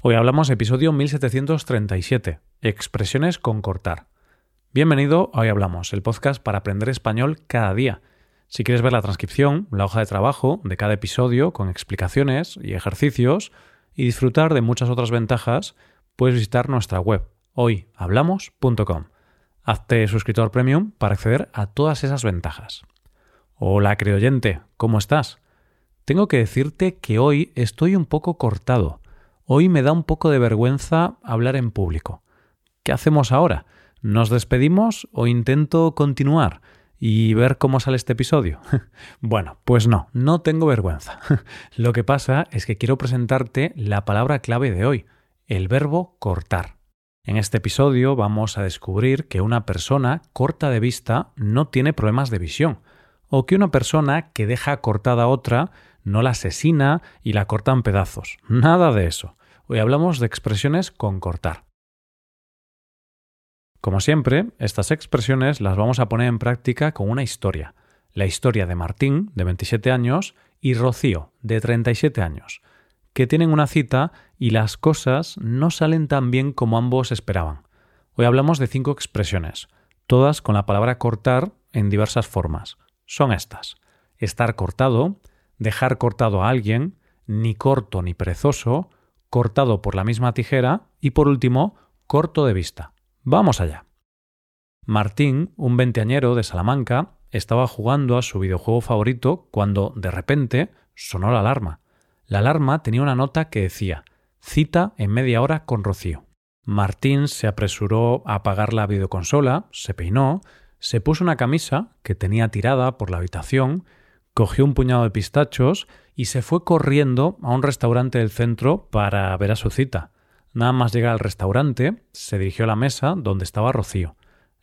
Hoy hablamos episodio 1737, expresiones con cortar. Bienvenido a Hoy Hablamos, el podcast para aprender español cada día. Si quieres ver la transcripción, la hoja de trabajo de cada episodio con explicaciones y ejercicios y disfrutar de muchas otras ventajas, puedes visitar nuestra web hoyhablamos.com. Hazte suscriptor premium para acceder a todas esas ventajas. Hola, querido oyente, ¿cómo estás? Tengo que decirte que hoy estoy un poco cortado Hoy me da un poco de vergüenza hablar en público. ¿Qué hacemos ahora? ¿Nos despedimos o intento continuar y ver cómo sale este episodio? bueno, pues no, no tengo vergüenza. Lo que pasa es que quiero presentarte la palabra clave de hoy, el verbo cortar. En este episodio vamos a descubrir que una persona corta de vista no tiene problemas de visión, o que una persona que deja cortada a otra no la asesina y la corta en pedazos. Nada de eso. Hoy hablamos de expresiones con cortar. Como siempre, estas expresiones las vamos a poner en práctica con una historia. La historia de Martín, de 27 años, y Rocío, de 37 años, que tienen una cita y las cosas no salen tan bien como ambos esperaban. Hoy hablamos de cinco expresiones, todas con la palabra cortar en diversas formas. Son estas. Estar cortado, dejar cortado a alguien, ni corto ni perezoso, cortado por la misma tijera y por último, corto de vista. Vamos allá. Martín, un veinteañero de Salamanca, estaba jugando a su videojuego favorito cuando, de repente, sonó la alarma. La alarma tenía una nota que decía cita en media hora con Rocío. Martín se apresuró a apagar la videoconsola, se peinó, se puso una camisa que tenía tirada por la habitación, cogió un puñado de pistachos y se fue corriendo a un restaurante del centro para ver a su cita. Nada más llegar al restaurante, se dirigió a la mesa donde estaba Rocío,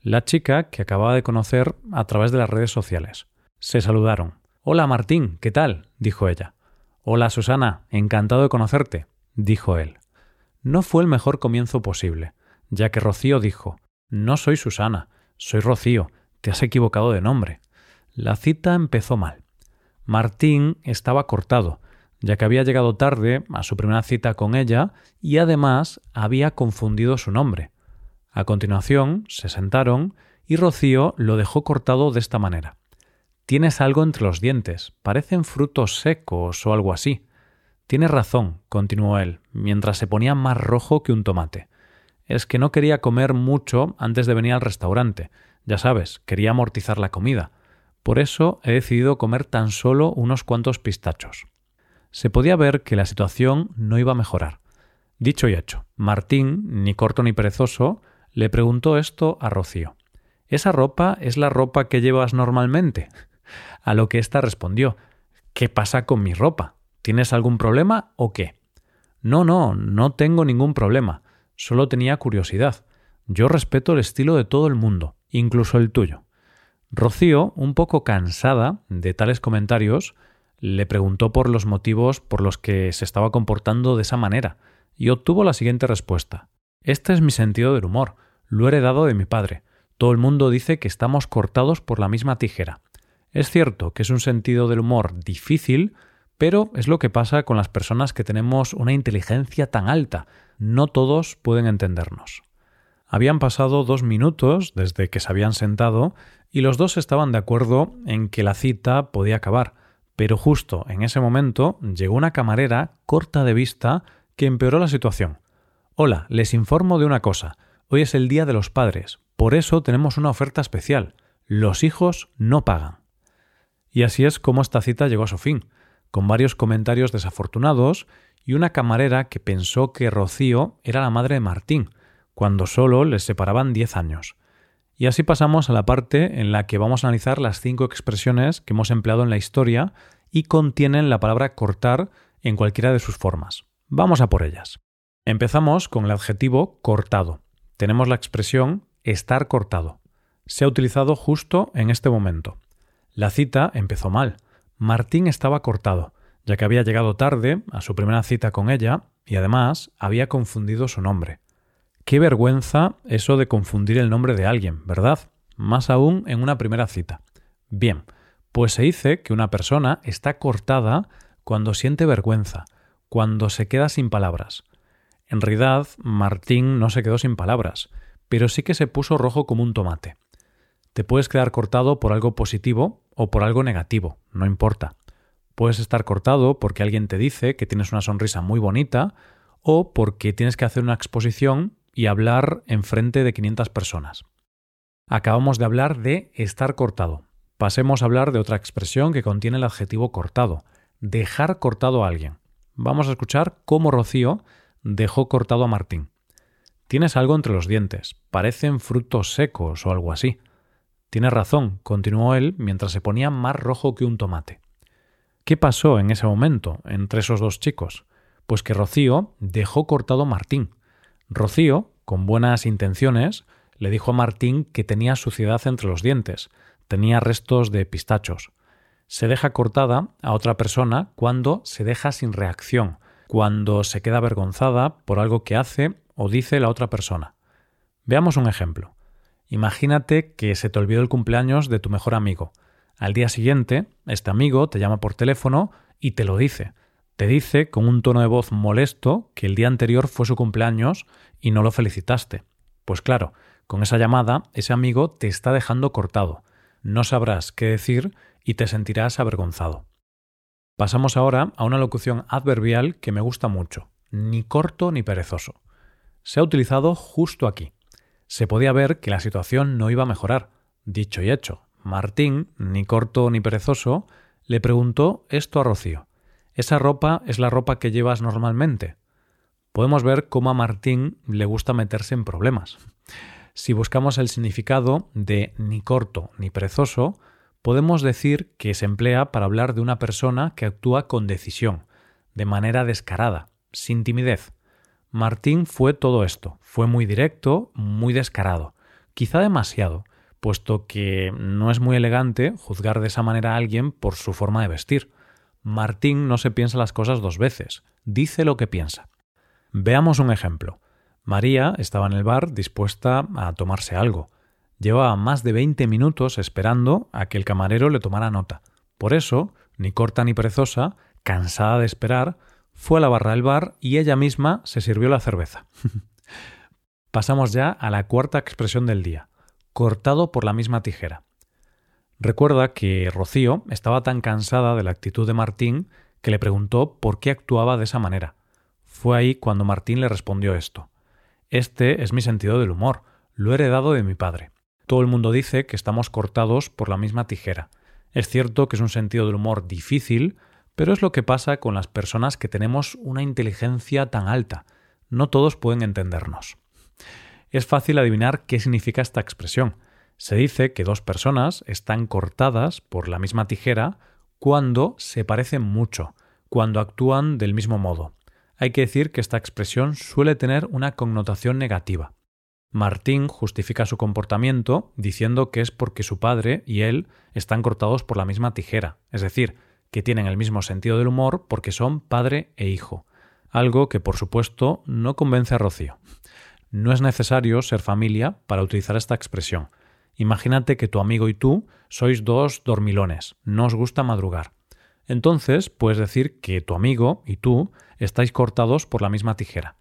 la chica que acababa de conocer a través de las redes sociales. Se saludaron. Hola Martín, ¿qué tal? dijo ella. Hola Susana, encantado de conocerte, dijo él. No fue el mejor comienzo posible, ya que Rocío dijo No soy Susana, soy Rocío, te has equivocado de nombre. La cita empezó mal. Martín estaba cortado, ya que había llegado tarde a su primera cita con ella y además había confundido su nombre. A continuación se sentaron y Rocío lo dejó cortado de esta manera. Tienes algo entre los dientes, parecen frutos secos o algo así. Tienes razón, continuó él, mientras se ponía más rojo que un tomate. Es que no quería comer mucho antes de venir al restaurante. Ya sabes, quería amortizar la comida. Por eso he decidido comer tan solo unos cuantos pistachos. Se podía ver que la situación no iba a mejorar. Dicho y hecho, Martín, ni corto ni perezoso, le preguntó esto a Rocío. ¿Esa ropa es la ropa que llevas normalmente? A lo que ésta respondió ¿Qué pasa con mi ropa? ¿Tienes algún problema o qué? No, no, no tengo ningún problema. Solo tenía curiosidad. Yo respeto el estilo de todo el mundo, incluso el tuyo. Rocío, un poco cansada de tales comentarios, le preguntó por los motivos por los que se estaba comportando de esa manera, y obtuvo la siguiente respuesta. Este es mi sentido del humor, lo he heredado de mi padre. Todo el mundo dice que estamos cortados por la misma tijera. Es cierto que es un sentido del humor difícil, pero es lo que pasa con las personas que tenemos una inteligencia tan alta. No todos pueden entendernos. Habían pasado dos minutos desde que se habían sentado y los dos estaban de acuerdo en que la cita podía acabar, pero justo en ese momento llegó una camarera corta de vista que empeoró la situación. Hola, les informo de una cosa. Hoy es el Día de los Padres, por eso tenemos una oferta especial. Los hijos no pagan. Y así es como esta cita llegó a su fin, con varios comentarios desafortunados y una camarera que pensó que Rocío era la madre de Martín, cuando solo les separaban diez años. Y así pasamos a la parte en la que vamos a analizar las cinco expresiones que hemos empleado en la historia y contienen la palabra cortar en cualquiera de sus formas. Vamos a por ellas. Empezamos con el adjetivo cortado. Tenemos la expresión estar cortado. Se ha utilizado justo en este momento. La cita empezó mal. Martín estaba cortado, ya que había llegado tarde a su primera cita con ella y además había confundido su nombre. Qué vergüenza eso de confundir el nombre de alguien, ¿verdad? Más aún en una primera cita. Bien, pues se dice que una persona está cortada cuando siente vergüenza, cuando se queda sin palabras. En realidad, Martín no se quedó sin palabras, pero sí que se puso rojo como un tomate. Te puedes quedar cortado por algo positivo o por algo negativo, no importa. Puedes estar cortado porque alguien te dice que tienes una sonrisa muy bonita o porque tienes que hacer una exposición y hablar en frente de 500 personas. Acabamos de hablar de estar cortado. Pasemos a hablar de otra expresión que contiene el adjetivo cortado, dejar cortado a alguien. Vamos a escuchar cómo Rocío dejó cortado a Martín. Tienes algo entre los dientes, parecen frutos secos o algo así. Tienes razón, continuó él mientras se ponía más rojo que un tomate. ¿Qué pasó en ese momento entre esos dos chicos? Pues que Rocío dejó cortado a Martín. Rocío, con buenas intenciones, le dijo a Martín que tenía suciedad entre los dientes, tenía restos de pistachos. Se deja cortada a otra persona cuando se deja sin reacción, cuando se queda avergonzada por algo que hace o dice la otra persona. Veamos un ejemplo. Imagínate que se te olvidó el cumpleaños de tu mejor amigo. Al día siguiente, este amigo te llama por teléfono y te lo dice. Te dice con un tono de voz molesto que el día anterior fue su cumpleaños y no lo felicitaste. Pues claro, con esa llamada, ese amigo te está dejando cortado. No sabrás qué decir y te sentirás avergonzado. Pasamos ahora a una locución adverbial que me gusta mucho, ni corto ni perezoso. Se ha utilizado justo aquí. Se podía ver que la situación no iba a mejorar. Dicho y hecho, Martín, ni corto ni perezoso, le preguntó esto a Rocío. ¿Esa ropa es la ropa que llevas normalmente? Podemos ver cómo a Martín le gusta meterse en problemas. Si buscamos el significado de ni corto ni perezoso, podemos decir que se emplea para hablar de una persona que actúa con decisión, de manera descarada, sin timidez. Martín fue todo esto, fue muy directo, muy descarado, quizá demasiado, puesto que no es muy elegante juzgar de esa manera a alguien por su forma de vestir. Martín no se piensa las cosas dos veces, dice lo que piensa. Veamos un ejemplo. María estaba en el bar dispuesta a tomarse algo. Llevaba más de veinte minutos esperando a que el camarero le tomara nota. Por eso, ni corta ni perezosa, cansada de esperar, fue a la barra del bar y ella misma se sirvió la cerveza. Pasamos ya a la cuarta expresión del día, cortado por la misma tijera. Recuerda que Rocío estaba tan cansada de la actitud de Martín que le preguntó por qué actuaba de esa manera. Fue ahí cuando Martín le respondió esto. Este es mi sentido del humor, lo he heredado de mi padre. Todo el mundo dice que estamos cortados por la misma tijera. Es cierto que es un sentido del humor difícil, pero es lo que pasa con las personas que tenemos una inteligencia tan alta. No todos pueden entendernos. Es fácil adivinar qué significa esta expresión. Se dice que dos personas están cortadas por la misma tijera cuando se parecen mucho, cuando actúan del mismo modo. Hay que decir que esta expresión suele tener una connotación negativa. Martín justifica su comportamiento diciendo que es porque su padre y él están cortados por la misma tijera, es decir, que tienen el mismo sentido del humor porque son padre e hijo, algo que por supuesto no convence a Rocío. No es necesario ser familia para utilizar esta expresión. Imagínate que tu amigo y tú sois dos dormilones, no os gusta madrugar. Entonces puedes decir que tu amigo y tú estáis cortados por la misma tijera.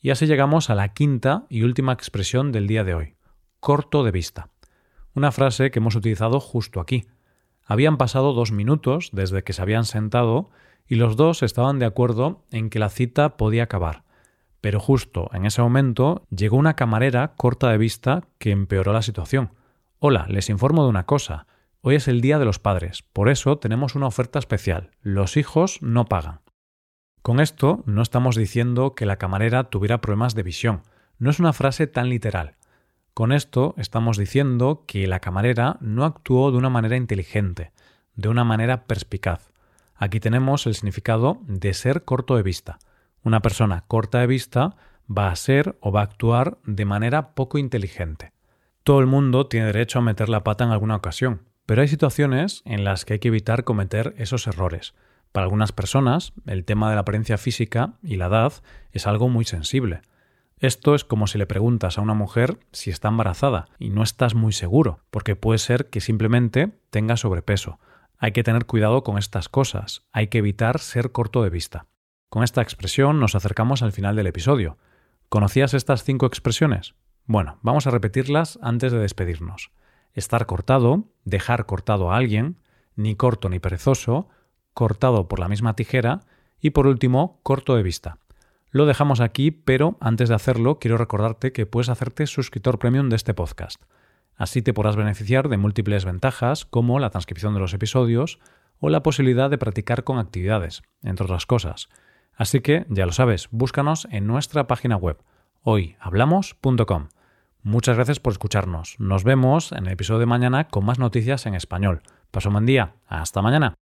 Y así llegamos a la quinta y última expresión del día de hoy, corto de vista. Una frase que hemos utilizado justo aquí. Habían pasado dos minutos desde que se habían sentado y los dos estaban de acuerdo en que la cita podía acabar. Pero justo en ese momento llegó una camarera corta de vista que empeoró la situación. Hola, les informo de una cosa. Hoy es el Día de los Padres, por eso tenemos una oferta especial. Los hijos no pagan. Con esto no estamos diciendo que la camarera tuviera problemas de visión, no es una frase tan literal. Con esto estamos diciendo que la camarera no actuó de una manera inteligente, de una manera perspicaz. Aquí tenemos el significado de ser corto de vista. Una persona corta de vista va a ser o va a actuar de manera poco inteligente. Todo el mundo tiene derecho a meter la pata en alguna ocasión, pero hay situaciones en las que hay que evitar cometer esos errores. Para algunas personas, el tema de la apariencia física y la edad es algo muy sensible. Esto es como si le preguntas a una mujer si está embarazada y no estás muy seguro, porque puede ser que simplemente tenga sobrepeso. Hay que tener cuidado con estas cosas, hay que evitar ser corto de vista. Con esta expresión nos acercamos al final del episodio. ¿Conocías estas cinco expresiones? Bueno, vamos a repetirlas antes de despedirnos. Estar cortado, dejar cortado a alguien, ni corto ni perezoso, cortado por la misma tijera y por último, corto de vista. Lo dejamos aquí, pero antes de hacerlo quiero recordarte que puedes hacerte suscriptor premium de este podcast. Así te podrás beneficiar de múltiples ventajas como la transcripción de los episodios o la posibilidad de practicar con actividades, entre otras cosas. Así que, ya lo sabes, búscanos en nuestra página web hoyhablamos.com. Muchas gracias por escucharnos. Nos vemos en el episodio de mañana con más noticias en español. Paso un buen día. Hasta mañana.